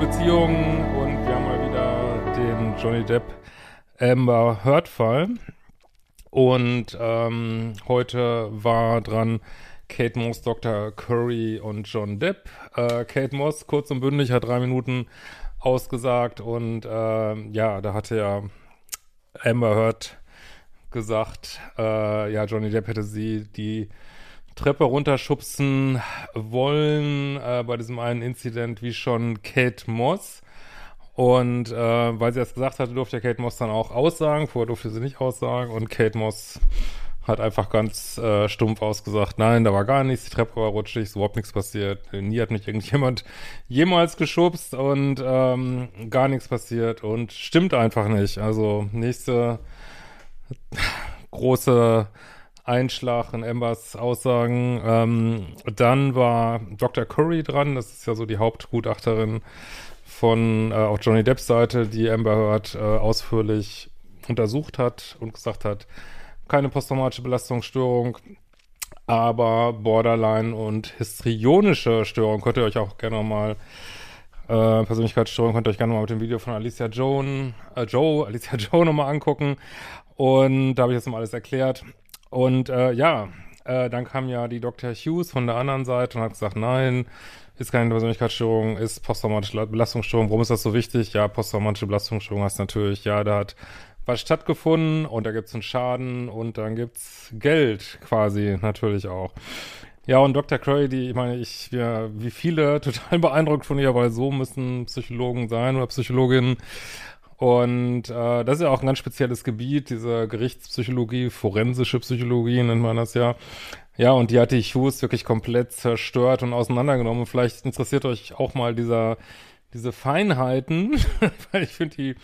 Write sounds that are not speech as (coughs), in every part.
Beziehungen und wir haben mal wieder den Johnny Depp Amber Heard Fall. Und ähm, heute war dran Kate Moss, Dr. Curry und John Depp. Äh, Kate Moss, kurz und bündig, hat drei Minuten ausgesagt und äh, ja, da hatte ja Amber Heard gesagt, äh, ja, Johnny Depp hätte sie die Treppe runterschubsen wollen äh, bei diesem einen Incident wie schon Kate Moss. Und äh, weil sie das gesagt hatte, durfte Kate Moss dann auch aussagen. Vorher durfte sie nicht aussagen. Und Kate Moss hat einfach ganz äh, stumpf ausgesagt, nein, da war gar nichts, die Treppe war rutschig, ist überhaupt nichts passiert. Nie hat mich irgendjemand (laughs) jemals geschubst und ähm, gar nichts passiert. Und stimmt einfach nicht. Also nächste große Einschlag in Ambers Aussagen. Ähm, dann war Dr. Curry dran, das ist ja so die Hauptgutachterin von äh, auch Johnny Depps Seite, die Amber Heard äh, ausführlich untersucht hat und gesagt hat, keine posttraumatische Belastungsstörung, aber Borderline und histrionische Störung. Könnt ihr euch auch gerne mal äh, Persönlichkeitsstörung könnt ihr euch gerne mal mit dem Video von Alicia Joan, äh, Joe, (laughs) Alicia Joe nochmal angucken. Und da habe ich jetzt mal alles erklärt. Und äh, ja, äh, dann kam ja die Dr. Hughes von der anderen Seite und hat gesagt, nein, ist keine Persönlichkeitsstörung, ist posttraumatische Belastungsstörung. Warum ist das so wichtig? Ja, posttraumatische Belastungsstörung heißt natürlich, ja, da hat was stattgefunden und da gibt es einen Schaden und dann gibt es Geld quasi natürlich auch. Ja, und Dr. Curry, die, ich meine, ich, ja, wie viele, (laughs) total beeindruckt von ihr, weil so müssen Psychologen sein oder Psychologinnen. Und äh, das ist ja auch ein ganz spezielles Gebiet, diese Gerichtspsychologie, forensische Psychologie nennt man das ja. Ja, und die hat die Hughes wirklich komplett zerstört und auseinandergenommen. Vielleicht interessiert euch auch mal dieser, diese Feinheiten, (laughs) weil ich finde die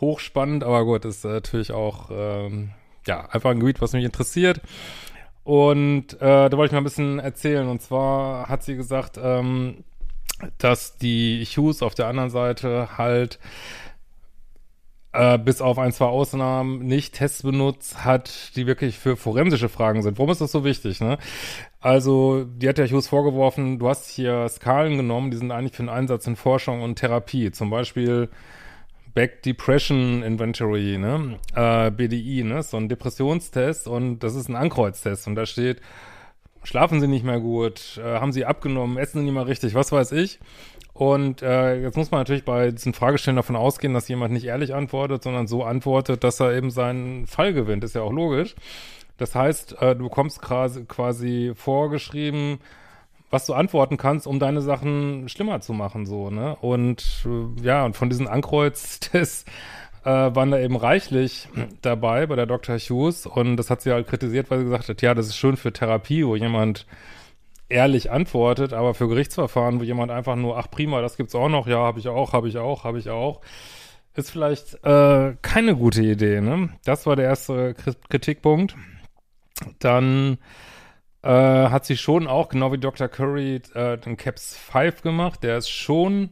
hochspannend, aber gut, ist äh, natürlich auch ähm, ja einfach ein Gebiet, was mich interessiert. Und äh, da wollte ich mal ein bisschen erzählen. Und zwar hat sie gesagt, ähm, dass die Hughes auf der anderen Seite halt äh, bis auf ein, zwei Ausnahmen nicht Tests benutzt hat, die wirklich für forensische Fragen sind. Warum ist das so wichtig? Ne? Also, die hat ja Hughes vorgeworfen, du hast hier Skalen genommen, die sind eigentlich für den Einsatz in Forschung und Therapie. Zum Beispiel Back Depression Inventory, ne? Äh, BDI, ne? So ein Depressionstest und das ist ein Ankreuztest und da steht, schlafen sie nicht mehr gut, äh, haben sie abgenommen, essen sie nicht mehr richtig, was weiß ich. Und äh, jetzt muss man natürlich bei diesen Fragestellen davon ausgehen, dass jemand nicht ehrlich antwortet, sondern so antwortet, dass er eben seinen Fall gewinnt. Ist ja auch logisch. Das heißt, äh, du bekommst quasi, vorgeschrieben, was du antworten kannst, um deine Sachen schlimmer zu machen, so, ne? Und äh, ja, und von diesen Ankreuztests äh, waren da eben reichlich dabei bei der Dr. Hughes und das hat sie halt kritisiert, weil sie gesagt hat, ja, das ist schön für Therapie, wo jemand ehrlich antwortet, aber für Gerichtsverfahren, wo jemand einfach nur, ach prima, das gibt's auch noch, ja, habe ich auch, habe ich auch, habe ich auch, ist vielleicht äh, keine gute Idee, ne? Das war der erste Kritikpunkt. Dann äh, hat sie schon auch, genau wie Dr. Curry, äh, den CAPS 5 gemacht. Der ist schon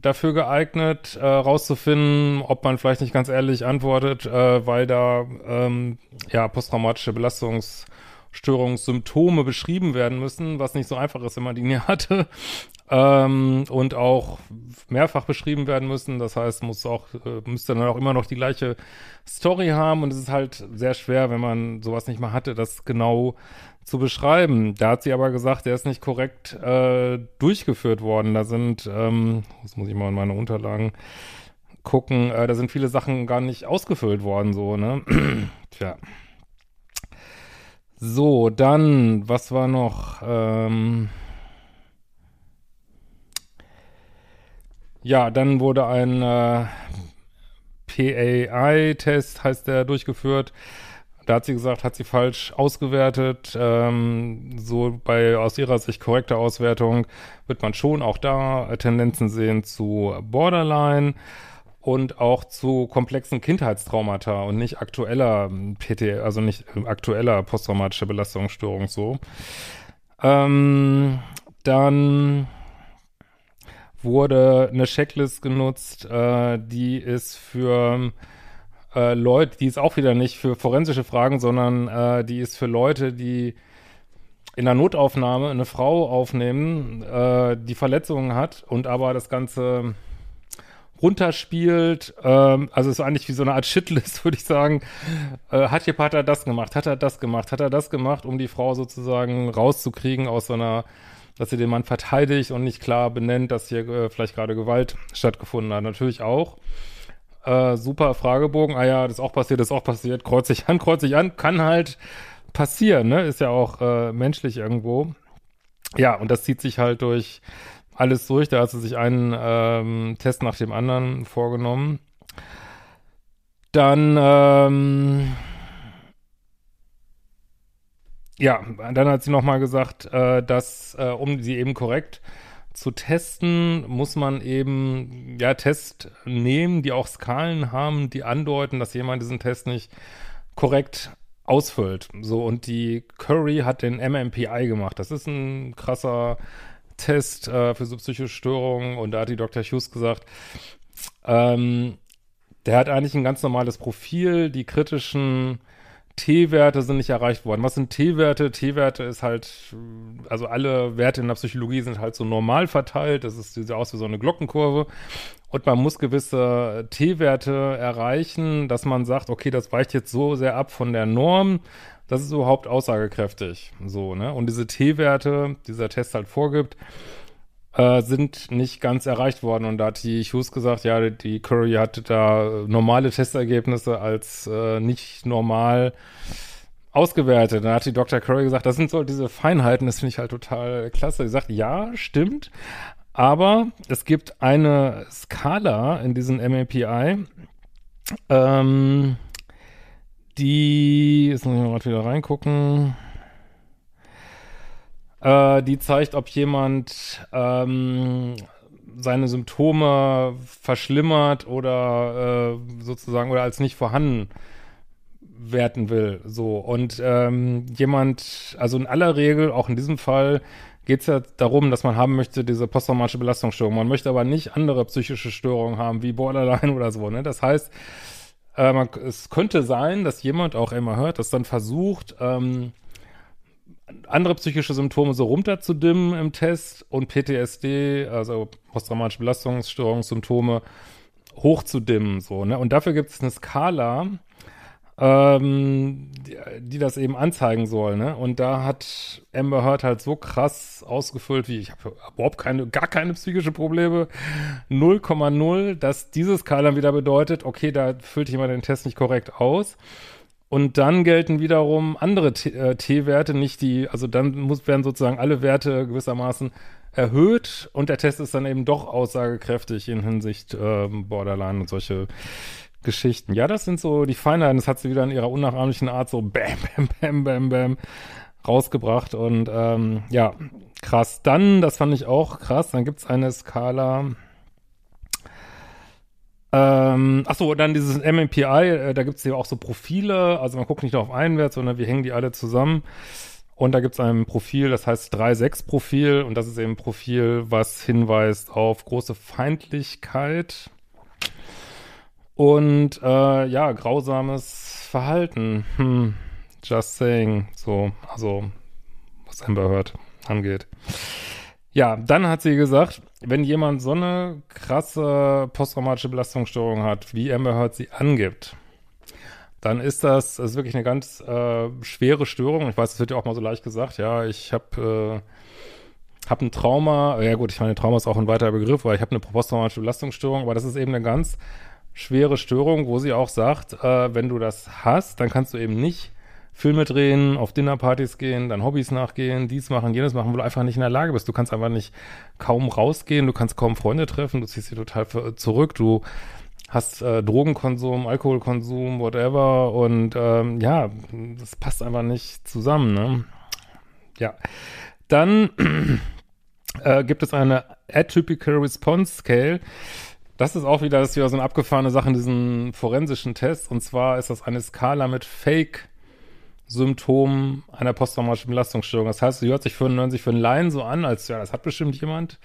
dafür geeignet, äh, rauszufinden, ob man vielleicht nicht ganz ehrlich antwortet, äh, weil da ähm, ja posttraumatische Belastungsstörungssymptome beschrieben werden müssen, was nicht so einfach ist, wenn man die nie hatte. Ähm, und auch mehrfach beschrieben werden müssen. Das heißt, muss auch, äh, müsste dann auch immer noch die gleiche Story haben. Und es ist halt sehr schwer, wenn man sowas nicht mal hatte, das genau zu beschreiben. Da hat sie aber gesagt, der ist nicht korrekt äh, durchgeführt worden. Da sind, ähm, das muss ich mal in meine Unterlagen gucken, äh, da sind viele Sachen gar nicht ausgefüllt worden, so, ne? (clears throat) Tja. So, dann, was war noch? Ähm ja, dann wurde ein äh, PAI-Test, heißt der, durchgeführt. Da hat sie gesagt, hat sie falsch ausgewertet. Ähm, so bei aus ihrer Sicht korrekter Auswertung wird man schon auch da Tendenzen sehen zu Borderline und auch zu komplexen Kindheitstraumata und nicht aktueller PT, also nicht aktueller posttraumatischer Belastungsstörung so. Ähm, dann wurde eine Checklist genutzt, äh, die ist für äh, Leute, die ist auch wieder nicht für forensische Fragen, sondern äh, die ist für Leute, die in der Notaufnahme eine Frau aufnehmen, äh, die Verletzungen hat und aber das Ganze runterspielt. Ähm, also ist eigentlich wie so eine Art Shitlist, (laughs) würde ich sagen. Äh, hat ihr Vater das gemacht? Hat er das gemacht? Hat er das gemacht, um die Frau sozusagen rauszukriegen aus so einer, dass sie den Mann verteidigt und nicht klar benennt, dass hier äh, vielleicht gerade Gewalt stattgefunden hat? Natürlich auch. Äh, super Fragebogen. Ah ja, das ist auch passiert, das ist auch passiert. Kreuz ich an, kreuz ich an. Kann halt passieren, ne? Ist ja auch äh, menschlich irgendwo. Ja, und das zieht sich halt durch alles durch. Da hat sie sich einen ähm, Test nach dem anderen vorgenommen. Dann, ähm, ja, dann hat sie nochmal gesagt, äh, dass, äh, um sie eben korrekt zu testen, muss man eben, ja, Tests nehmen, die auch Skalen haben, die andeuten, dass jemand diesen Test nicht korrekt ausfüllt. So, und die Curry hat den MMPI gemacht. Das ist ein krasser Test äh, für so psychische Störungen und da hat die Dr. Hughes gesagt, ähm, der hat eigentlich ein ganz normales Profil, die kritischen T-Werte sind nicht erreicht worden. Was sind T-Werte? T-Werte ist halt, also alle Werte in der Psychologie sind halt so normal verteilt. Das ist, sieht aus wie so eine Glockenkurve. Und man muss gewisse T-Werte erreichen, dass man sagt, okay, das weicht jetzt so sehr ab von der Norm, das ist überhaupt aussagekräftig. So, ne? Und diese T-Werte, die dieser Test halt vorgibt, äh, sind nicht ganz erreicht worden. Und da hat die Hughes gesagt, ja, die Curry hatte da normale Testergebnisse als äh, nicht normal ausgewertet. Dann hat die Dr. Curry gesagt, das sind so diese Feinheiten, das finde ich halt total klasse. Sie sagt, ja, stimmt, aber es gibt eine Skala in diesem MAPI, ähm, die, jetzt muss ich mal wieder reingucken. Äh, die zeigt, ob jemand ähm, seine Symptome verschlimmert oder äh, sozusagen oder als nicht vorhanden werten will. So. Und ähm, jemand, also in aller Regel, auch in diesem Fall, geht es ja darum, dass man haben möchte, diese posttraumatische Belastungsstörung. Man möchte aber nicht andere psychische Störungen haben, wie Borderline (laughs) oder so. Ne? Das heißt, äh, man, es könnte sein, dass jemand auch immer hört, das dann versucht, ähm, andere psychische Symptome so runterzudimmen im Test und PTSD, also posttraumatische Belastungsstörungssymptome, hochzudimmen, so, ne? Und dafür gibt es eine Skala, ähm, die, die, das eben anzeigen soll, ne? Und da hat Amber Heard halt so krass ausgefüllt, wie ich habe überhaupt keine, gar keine psychische Probleme, 0,0, dass diese Skala wieder bedeutet, okay, da füllt jemand den Test nicht korrekt aus. Und dann gelten wiederum andere äh, T-Werte, nicht die, also dann muss, werden sozusagen alle Werte gewissermaßen erhöht und der Test ist dann eben doch aussagekräftig in Hinsicht äh, Borderline und solche Geschichten. Ja, das sind so die Feinheiten. Das hat sie wieder in ihrer unnachahmlichen Art so (laughs) bam, bam, bam, bam, bam rausgebracht. Und ähm, ja, krass. Dann, das fand ich auch krass, dann gibt's eine Skala. Ähm, achso, dann dieses MMPI, äh, da gibt's ja auch so Profile. Also man guckt nicht nur auf einen Wert, sondern wir hängen die alle zusammen. Und da gibt's ein Profil, das heißt 3-6-Profil. Und das ist eben ein Profil, was hinweist auf große Feindlichkeit und äh, ja, grausames Verhalten. Hm, just saying. So, also, was Amber hört, angeht. Ja, dann hat sie gesagt, wenn jemand so eine krasse posttraumatische Belastungsstörung hat, wie Amber Heard sie angibt, dann ist das, das ist wirklich eine ganz äh, schwere Störung. Ich weiß, es wird ja auch mal so leicht gesagt. Ja, ich habe äh, hab ein Trauma. Ja gut, ich meine, Trauma ist auch ein weiterer Begriff, weil ich habe eine posttraumatische Belastungsstörung, aber das ist eben eine ganz schwere Störung, wo sie auch sagt, äh, wenn du das hast, dann kannst du eben nicht Filme drehen, auf Dinnerpartys gehen, dann Hobbys nachgehen, dies machen, jenes machen, wo du einfach nicht in der Lage bist. Du kannst einfach nicht kaum rausgehen, du kannst kaum Freunde treffen, du ziehst dich total zurück, du hast äh, Drogenkonsum, Alkoholkonsum, whatever und ähm, ja, das passt einfach nicht zusammen, ne? Ja. Dann (clears throat) äh, gibt es eine Atypical Response Scale. Das ist auch wieder, das ist wieder so eine abgefahrene Sache in diesen forensischen Tests. Und zwar ist das eine Skala mit Fake-Symptomen einer posttraumatischen Belastungsstörung. Das heißt, sie hört sich für, hören sich für einen Laien so an, als ja, das hat bestimmt jemand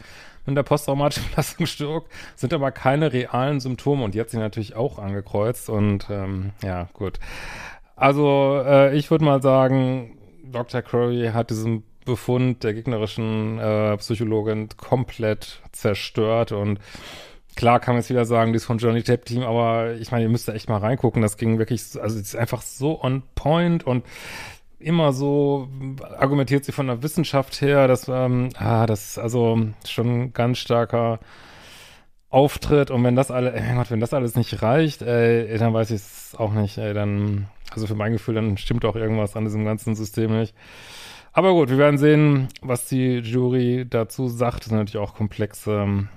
mit der posttraumatischen (laughs) Belastungsstörung, sind aber keine realen Symptome. Und die hat sich natürlich auch angekreuzt. Und ähm, ja, gut. Also äh, ich würde mal sagen, Dr. Curry hat diesen Befund der gegnerischen äh, Psychologin komplett zerstört und klar kann man jetzt wieder sagen, die ist von Johnny Depp Team, aber ich meine, ihr müsst da echt mal reingucken, das ging wirklich, also es ist einfach so on point und immer so argumentiert sie von der Wissenschaft her, dass, ähm, ah, das also schon ganz starker Auftritt. Und wenn das alle, ey Gott, wenn das alles nicht reicht, ey, dann weiß ich es auch nicht, ey, dann, also für mein Gefühl, dann stimmt auch irgendwas an diesem ganzen System nicht. Aber gut, wir werden sehen, was die Jury dazu sagt. Das sind natürlich auch komplexe ähm,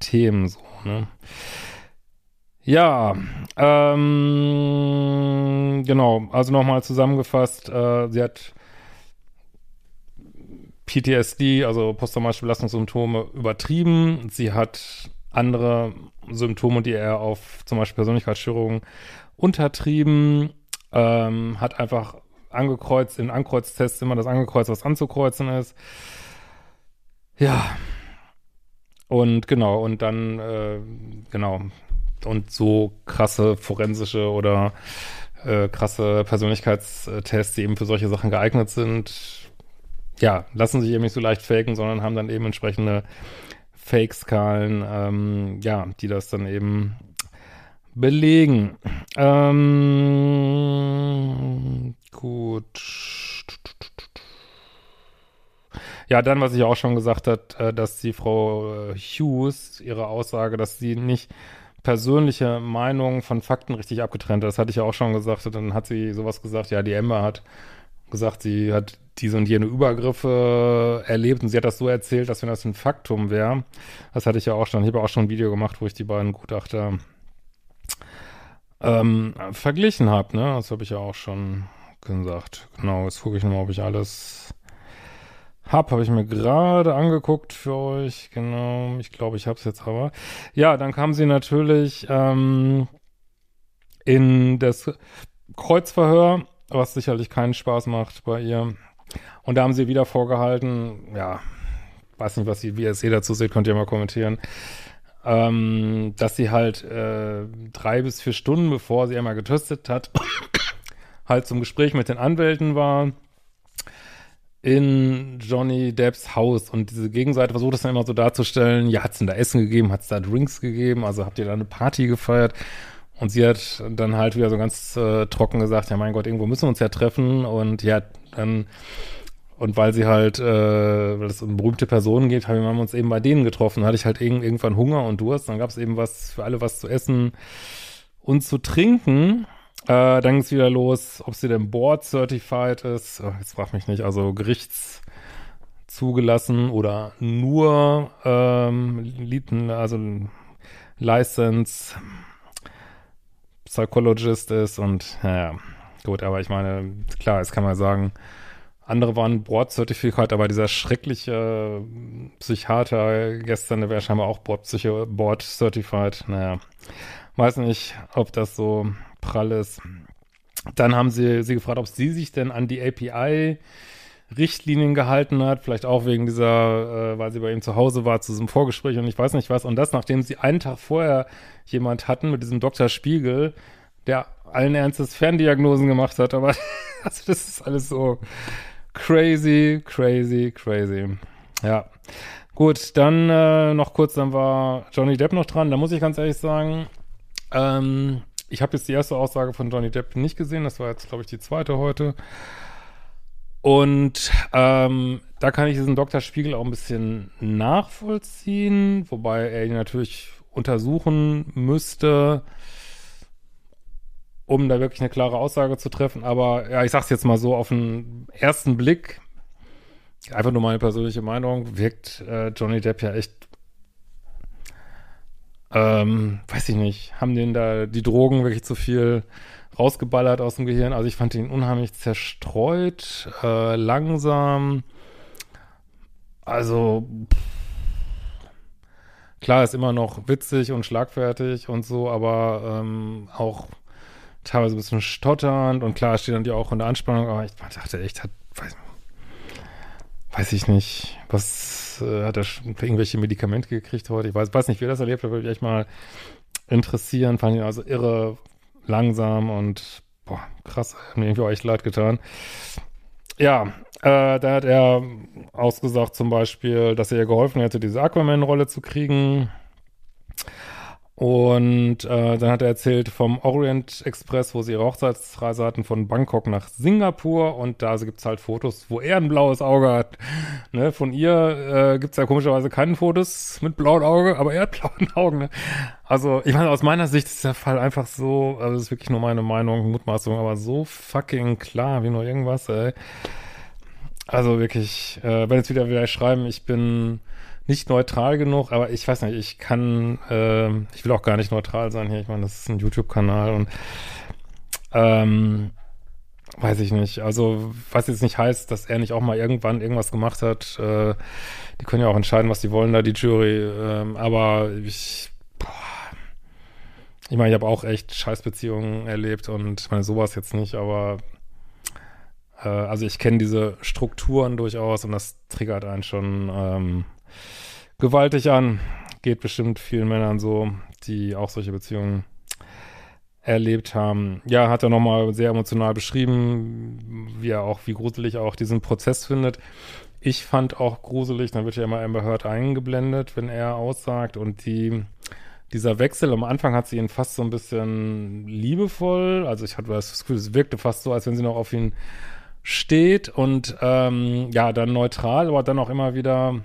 Themen so, ne? Ja, ähm, genau, also nochmal zusammengefasst, äh, sie hat PTSD, also posttraumatische Belastungssymptome, übertrieben. Sie hat andere Symptome, die er auf zum Beispiel Persönlichkeitsstörungen untertrieben, ähm, hat einfach angekreuzt, in Ankreuztests immer das angekreuzt, was anzukreuzen ist. Ja. Und genau, und dann, äh, genau, und so krasse forensische oder äh, krasse Persönlichkeitstests, die eben für solche Sachen geeignet sind, ja, lassen sich eben nicht so leicht faken, sondern haben dann eben entsprechende Fake-Skalen, ähm, ja, die das dann eben belegen. Ähm, gut. Ja, dann, was ich auch schon gesagt hat, äh, dass die Frau äh, Hughes ihre Aussage, dass sie nicht persönliche Meinungen von Fakten richtig abgetrennt hat, das hatte ich ja auch schon gesagt, dann hat sie sowas gesagt, ja, die Emma hat gesagt, sie hat diese und jene Übergriffe erlebt und sie hat das so erzählt, dass wenn das ein Faktum wäre, das hatte ich ja auch schon, ich habe auch schon ein Video gemacht, wo ich die beiden Gutachter ähm, verglichen habe, ne? Das habe ich ja auch schon gesagt. Genau, jetzt gucke ich nochmal, ob ich alles hab, habe ich mir gerade angeguckt für euch. Genau, ich glaube, ich habe es jetzt aber. Ja, dann kam sie natürlich ähm, in das Kreuzverhör, was sicherlich keinen Spaß macht bei ihr. Und da haben sie wieder vorgehalten, ja, weiß nicht, was sie, wie ihr es eh dazu seht, könnt ihr mal kommentieren, ähm, dass sie halt äh, drei bis vier Stunden, bevor sie einmal getestet hat, (coughs) halt zum Gespräch mit den Anwälten war in Johnny Depps Haus und diese Gegenseite versucht das dann immer so darzustellen, ja, hat es denn da Essen gegeben, hat es da Drinks gegeben, also habt ihr da eine Party gefeiert? Und sie hat dann halt wieder so ganz äh, trocken gesagt, ja mein Gott, irgendwo müssen wir uns ja treffen und ja, dann und weil sie halt, äh, weil es um berühmte Personen geht, haben wir uns eben bei denen getroffen. Da hatte ich halt irg irgendwann Hunger und Durst. Dann gab es eben was für alle was zu essen und zu trinken. Äh, dann geht's wieder los, ob sie denn Board Certified ist. Oh, jetzt frag mich nicht, also Gerichts zugelassen oder nur ähm, also License Psychologist ist und naja, gut, aber ich meine, klar, jetzt kann man sagen, andere waren Board-Zertifikat, aber dieser schreckliche Psychiater gestern, der wäre scheinbar auch Board-Certified. Naja, weiß nicht, ob das so prall ist. Dann haben sie sie gefragt, ob sie sich denn an die API Richtlinien gehalten hat, vielleicht auch wegen dieser, äh, weil sie bei ihm zu Hause war, zu diesem Vorgespräch und ich weiß nicht was. Und das, nachdem sie einen Tag vorher jemand hatten mit diesem Dr. Spiegel, der allen Ernstes Ferndiagnosen gemacht hat, aber (laughs) also das ist alles so crazy, crazy, crazy. Ja. Gut, dann äh, noch kurz, dann war Johnny Depp noch dran. Da muss ich ganz ehrlich sagen, ähm, ich habe jetzt die erste Aussage von Johnny Depp nicht gesehen. Das war jetzt, glaube ich, die zweite heute. Und ähm, da kann ich diesen Dr. Spiegel auch ein bisschen nachvollziehen, wobei er ihn natürlich untersuchen müsste. Um da wirklich eine klare Aussage zu treffen. Aber ja, ich sag's jetzt mal so, auf den ersten Blick, einfach nur meine persönliche Meinung, wirkt äh, Johnny Depp ja echt, ähm, weiß ich nicht, haben den da die Drogen wirklich zu viel rausgeballert aus dem Gehirn. Also ich fand ihn unheimlich zerstreut, äh, langsam. Also klar, ist immer noch witzig und schlagfertig und so, aber ähm, auch teilweise ein bisschen stotternd und klar steht dann ja auch in der Anspannung, aber ich dachte echt, hat, weiß, weiß ich nicht, was äh, hat er irgendwelche Medikamente gekriegt heute? Ich weiß, weiß nicht, wie er das erlebt hat, würde mich echt mal interessieren. Fand ihn also irre langsam und boah, krass, hat mir irgendwie auch echt leid getan. Ja, äh, da hat er ausgesagt zum Beispiel, dass er ihr geholfen hätte, diese Aquaman-Rolle zu kriegen. Und äh, dann hat er erzählt vom Orient Express, wo sie ihre Hochzeitsreise hatten von Bangkok nach Singapur. Und da also gibt's halt Fotos, wo er ein blaues Auge hat. Ne? Von ihr äh, gibt's ja komischerweise keine Fotos mit blauem Auge, aber er hat (laughs) blauen Augen. Ne? Also ich meine, aus meiner Sicht ist der Fall einfach so, also das ist wirklich nur meine Meinung, Mutmaßung, aber so fucking klar wie nur irgendwas, ey. Also wirklich, äh, wenn jetzt wieder wieder schreiben, ich bin nicht neutral genug, aber ich weiß nicht, ich kann, äh, ich will auch gar nicht neutral sein hier. Ich meine, das ist ein YouTube-Kanal und ähm, weiß ich nicht. Also, was jetzt nicht heißt, dass er nicht auch mal irgendwann irgendwas gemacht hat. Äh, die können ja auch entscheiden, was sie wollen, da die Jury. Ähm, aber ich, boah, ich meine, ich habe auch echt Scheißbeziehungen erlebt und ich meine, sowas jetzt nicht, aber äh, also ich kenne diese Strukturen durchaus und das triggert einen schon ähm, gewaltig an. Geht bestimmt vielen Männern so, die auch solche Beziehungen erlebt haben. Ja, hat er nochmal sehr emotional beschrieben, wie er auch, wie gruselig er auch diesen Prozess findet. Ich fand auch gruselig, dann wird ja immer Amber Heard eingeblendet, wenn er aussagt und die, dieser Wechsel, am Anfang hat sie ihn fast so ein bisschen liebevoll, also ich hatte das Gefühl, es wirkte fast so, als wenn sie noch auf ihn steht und ähm, ja, dann neutral, aber dann auch immer wieder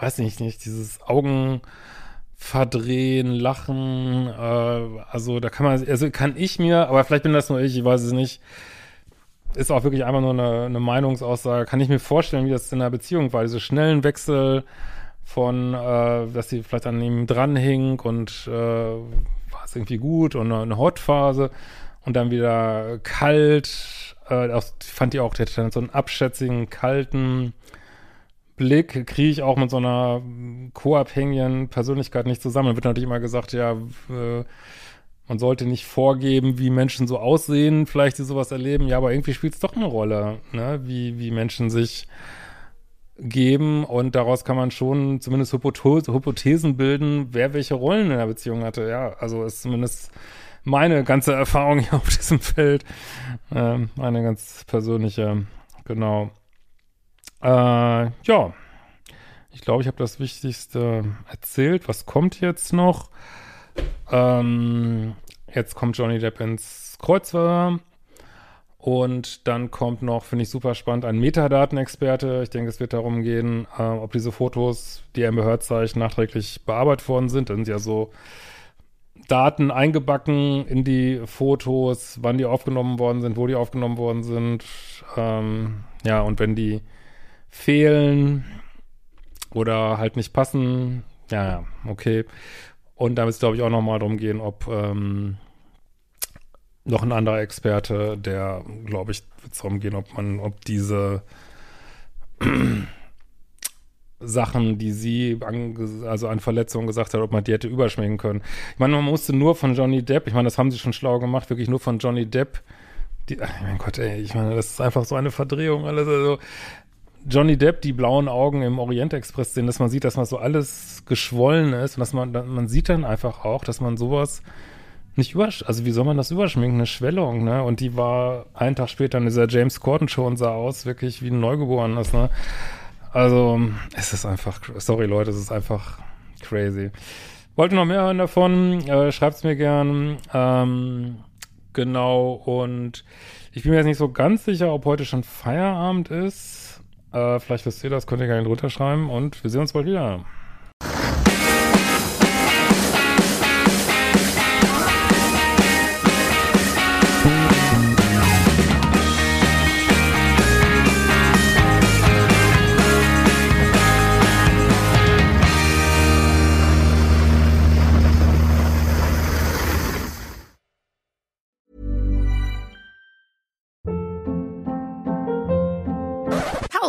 weiß nicht, nicht, dieses Augen verdrehen, lachen, äh, also da kann man, also kann ich mir, aber vielleicht bin das nur ich, ich weiß es nicht, ist auch wirklich einfach nur eine, eine Meinungsaussage, kann ich mir vorstellen, wie das in einer Beziehung war, diese schnellen Wechsel von, äh, dass sie vielleicht an ihm dranhing und äh, war es irgendwie gut und eine, eine Hot-Phase und dann wieder kalt, äh, auch, fand die auch, der hatte so einen abschätzigen, kalten, Blick kriege ich auch mit so einer co-abhängigen Persönlichkeit nicht zusammen. Dann wird natürlich immer gesagt, ja, äh, man sollte nicht vorgeben, wie Menschen so aussehen, vielleicht die sowas erleben. Ja, aber irgendwie spielt es doch eine Rolle, ne? wie, wie Menschen sich geben und daraus kann man schon zumindest Hypothesen bilden, wer welche Rollen in der Beziehung hatte. Ja, also ist zumindest meine ganze (laughs) Erfahrung hier auf diesem Feld, ähm, eine ganz persönliche, genau. Äh, ja, ich glaube, ich habe das Wichtigste erzählt. Was kommt jetzt noch? Ähm, jetzt kommt Johnny Depp ins Kreuzfeuer. Und dann kommt noch, finde ich super spannend, ein Metadatenexperte. Ich denke, es wird darum gehen, äh, ob diese Fotos, die Heard zeigt, nachträglich bearbeitet worden sind. Da sind ja so Daten eingebacken in die Fotos, wann die aufgenommen worden sind, wo die aufgenommen worden sind. Ähm, ja, und wenn die fehlen oder halt nicht passen. Ja, okay. Und da wird es, glaube ich, auch nochmal darum gehen, ob ähm, noch ein anderer Experte, der, glaube ich, wird es darum gehen, ob man, ob diese (clears throat) Sachen, die sie an, also an Verletzungen gesagt hat, ob man die hätte überschminken können. Ich meine, man musste nur von Johnny Depp, ich meine, das haben sie schon schlau gemacht, wirklich nur von Johnny Depp, die, ach, mein Gott, ey, ich meine, das ist einfach so eine Verdrehung, alles, also Johnny Depp die blauen Augen im Orient Express sehen, dass man sieht, dass man so alles geschwollen ist und dass man, man sieht dann einfach auch, dass man sowas nicht übersch, also wie soll man das überschminken, eine Schwellung, ne? Und die war einen Tag später in dieser James Corden Show und sah aus wirklich wie ein Neugeborenes, ne? Also, es ist einfach, sorry Leute, es ist einfach crazy. Wollt ihr noch mehr hören davon? Äh, schreibt's mir gern. Ähm, genau, und ich bin mir jetzt nicht so ganz sicher, ob heute schon Feierabend ist. Äh, vielleicht wisst ihr das, könnt ihr gerne drunter schreiben und wir sehen uns bald wieder.